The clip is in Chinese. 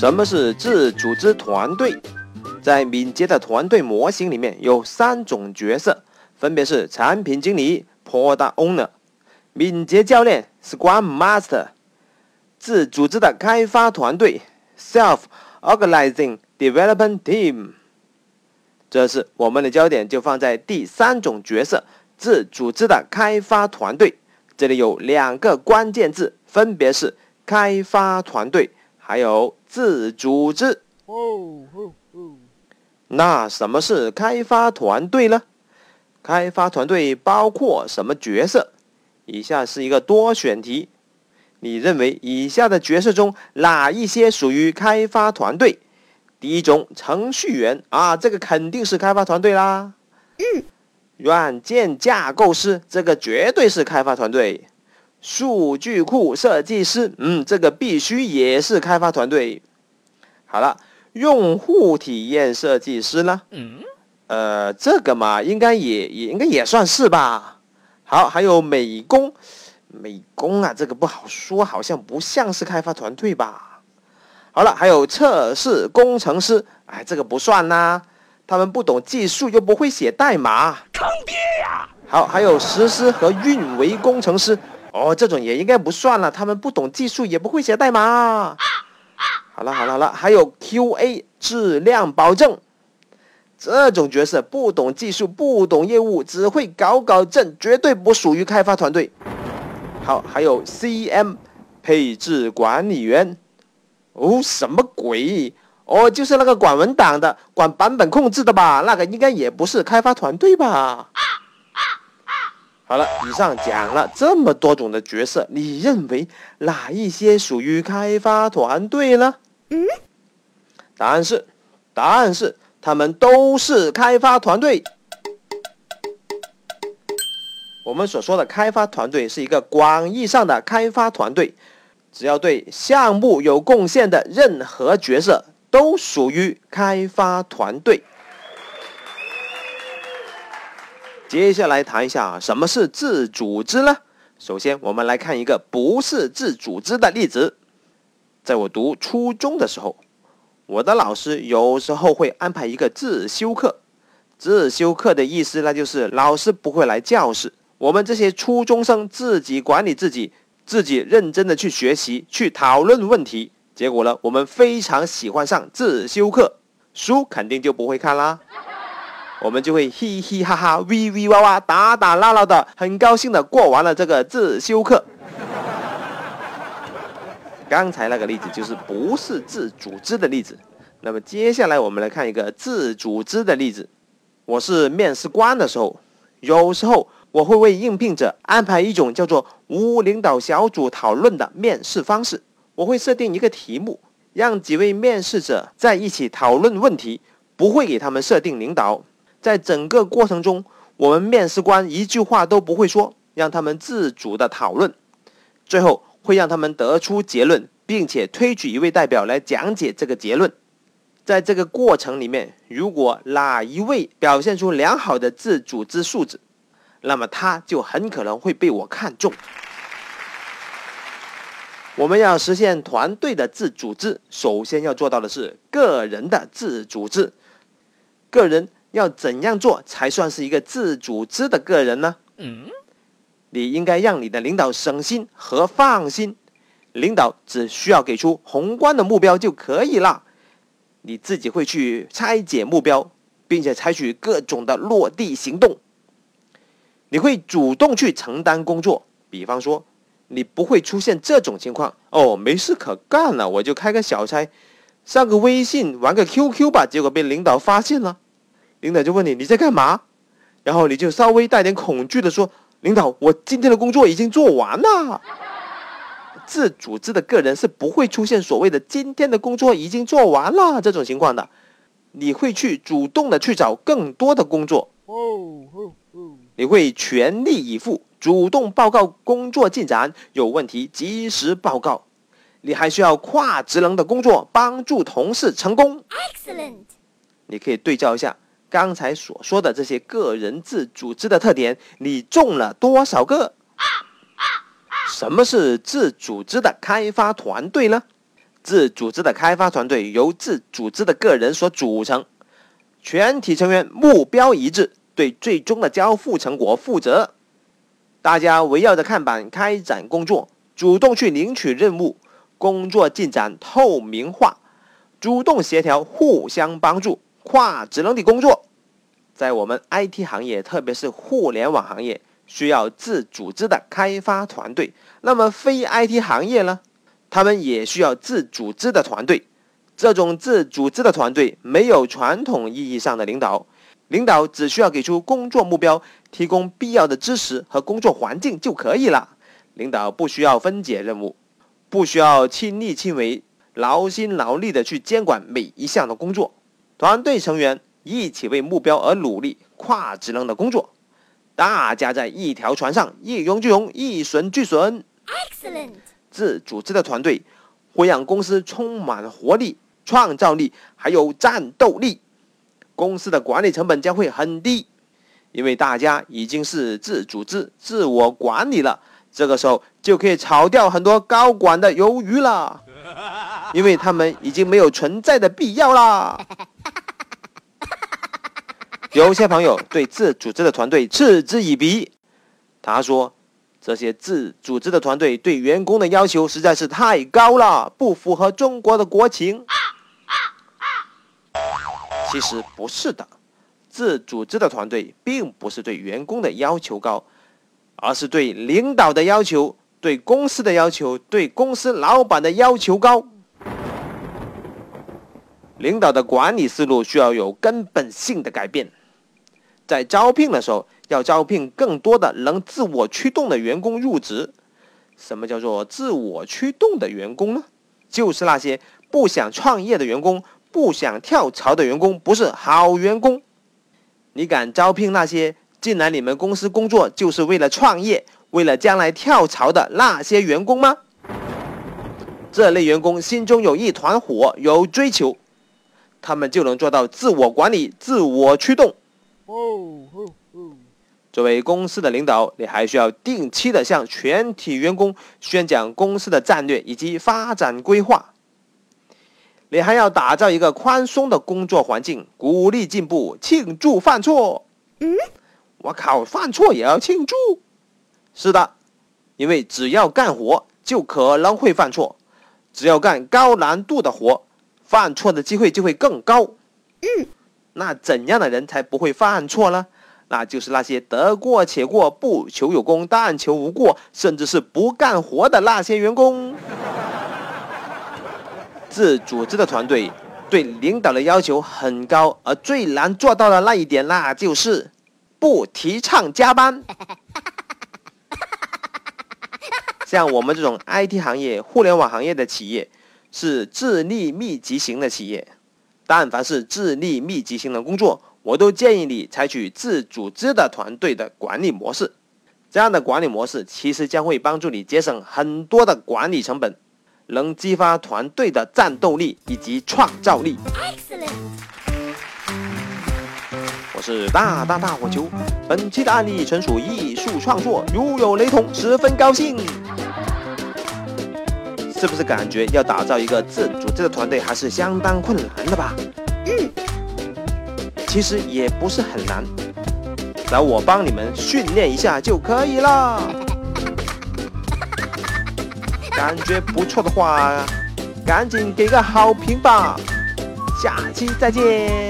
什么是自组织团队？在敏捷的团队模型里面有三种角色，分别是产品经理 （Product Owner）、敏捷教练 （Scrum Master）、自组织的开发团队 （Self-Organizing Development Team）。这次我们的焦点就放在第三种角色——自组织的开发团队。这里有两个关键字，分别是开发团队还有自组织。那什么是开发团队呢？开发团队包括什么角色？以下是一个多选题。你认为以下的角色中哪一些属于开发团队？第一种，程序员啊，这个肯定是开发团队啦。嗯。软件架构师，这个绝对是开发团队。数据库设计师，嗯，这个必须也是开发团队。好了。用户体验设计师呢？嗯，呃，这个嘛，应该也也应该也算是吧。好，还有美工，美工啊，这个不好说，好像不像是开发团队吧。好了，还有测试工程师，哎，这个不算呐，他们不懂技术又不会写代码，坑爹呀！好，还有实施和运维工程师，哦，这种也应该不算了，他们不懂技术也不会写代码。好了好了好了，还有 QA 质量保证这种角色，不懂技术，不懂业务，只会搞搞震，绝对不属于开发团队。好，还有 CM 配置管理员，哦，什么鬼？哦，就是那个管文档的，管版本控制的吧？那个应该也不是开发团队吧？好了，以上讲了这么多种的角色，你认为哪一些属于开发团队呢？嗯，答案是，答案是，他们都是开发团队。我们所说的开发团队是一个广义上的开发团队，只要对项目有贡献的任何角色都属于开发团队。接下来谈一下什么是自组织呢？首先，我们来看一个不是自组织的例子。在我读初中的时候，我的老师有时候会安排一个自修课。自修课的意思，那就是老师不会来教室，我们这些初中生自己管理自己，自己认真的去学习，去讨论问题。结果呢，我们非常喜欢上自修课，书肯定就不会看啦，我们就会嘻嘻哈哈、喂喂哇哇、打打闹闹的，很高兴的过完了这个自修课。刚才那个例子就是不是自组织的例子，那么接下来我们来看一个自组织的例子。我是面试官的时候，有时候我会为应聘者安排一种叫做无领导小组讨论的面试方式。我会设定一个题目，让几位面试者在一起讨论问题，不会给他们设定领导。在整个过程中，我们面试官一句话都不会说，让他们自主的讨论，最后。会让他们得出结论，并且推举一位代表来讲解这个结论。在这个过程里面，如果哪一位表现出良好的自组织素质，那么他就很可能会被我看中。我们要实现团队的自组织，首先要做到的是个人的自组织。个人要怎样做才算是一个自组织的个人呢？嗯。你应该让你的领导省心和放心，领导只需要给出宏观的目标就可以了，你自己会去拆解目标，并且采取各种的落地行动。你会主动去承担工作，比方说，你不会出现这种情况哦，没事可干了，我就开个小差，上个微信，玩个 QQ 吧，结果被领导发现了，领导就问你你在干嘛，然后你就稍微带点恐惧的说。领导，我今天的工作已经做完了。自组织的个人是不会出现所谓的“今天的工作已经做完了”这种情况的，你会去主动的去找更多的工作。你会全力以赴，主动报告工作进展，有问题及时报告。你还需要跨职能的工作，帮助同事成功。Excellent。你可以对照一下。刚才所说的这些个人自组织的特点，你中了多少个？什么是自组织的开发团队呢？自组织的开发团队由自组织的个人所组成，全体成员目标一致，对最终的交付成果负责。大家围绕着看板开展工作，主动去领取任务，工作进展透明化，主动协调，互相帮助，跨职能的工作。在我们 IT 行业，特别是互联网行业，需要自组织的开发团队。那么非 IT 行业呢？他们也需要自组织的团队。这种自组织的团队没有传统意义上的领导，领导只需要给出工作目标，提供必要的支持和工作环境就可以了。领导不需要分解任务，不需要亲力亲为、劳心劳力的去监管每一项的工作。团队成员。一起为目标而努力，跨职能的工作，大家在一条船上，一荣俱荣，一损俱损。Excellent。自组织的团队会让公司充满活力、创造力，还有战斗力。公司的管理成本将会很低，因为大家已经是自组织、自我管理了。这个时候就可以炒掉很多高管的鱿鱼了，因为他们已经没有存在的必要啦。有些朋友对自组织的团队嗤之以鼻，他说：“这些自组织的团队对员工的要求实在是太高了，不符合中国的国情。”其实不是的，自组织的团队并不是对员工的要求高，而是对领导的要求、对公司的要求、对公司老板的要求高。领导的管理思路需要有根本性的改变。在招聘的时候，要招聘更多的能自我驱动的员工入职。什么叫做自我驱动的员工呢？就是那些不想创业的员工，不想跳槽的员工，不是好员工。你敢招聘那些进来你们公司工作就是为了创业、为了将来跳槽的那些员工吗？这类员工心中有一团火，有追求，他们就能做到自我管理、自我驱动。作为公司的领导，你还需要定期的向全体员工宣讲公司的战略以及发展规划。你还要打造一个宽松的工作环境，鼓励进步，庆祝犯错。嗯，我靠，犯错也要庆祝？是的，因为只要干活就可能会犯错，只要干高难度的活，犯错的机会就会更高。嗯。那怎样的人才不会犯错呢？那就是那些得过且过、不求有功、但求无过，甚至是不干活的那些员工。自组织的团队对领导的要求很高，而最难做到的那一点，那就是不提倡加班。像我们这种 IT 行业、互联网行业的企业，是智力密集型的企业。但凡是智力密集型的工作，我都建议你采取自组织的团队的管理模式。这样的管理模式其实将会帮助你节省很多的管理成本，能激发团队的战斗力以及创造力。我是大大大火球，本期的案例纯属艺术创作，如有雷同，十分高兴。是不是感觉要打造一个自组织的团队还是相当困难的吧？嗯，其实也不是很难，来我帮你们训练一下就可以了。感觉不错的话，赶紧给个好评吧！下期再见。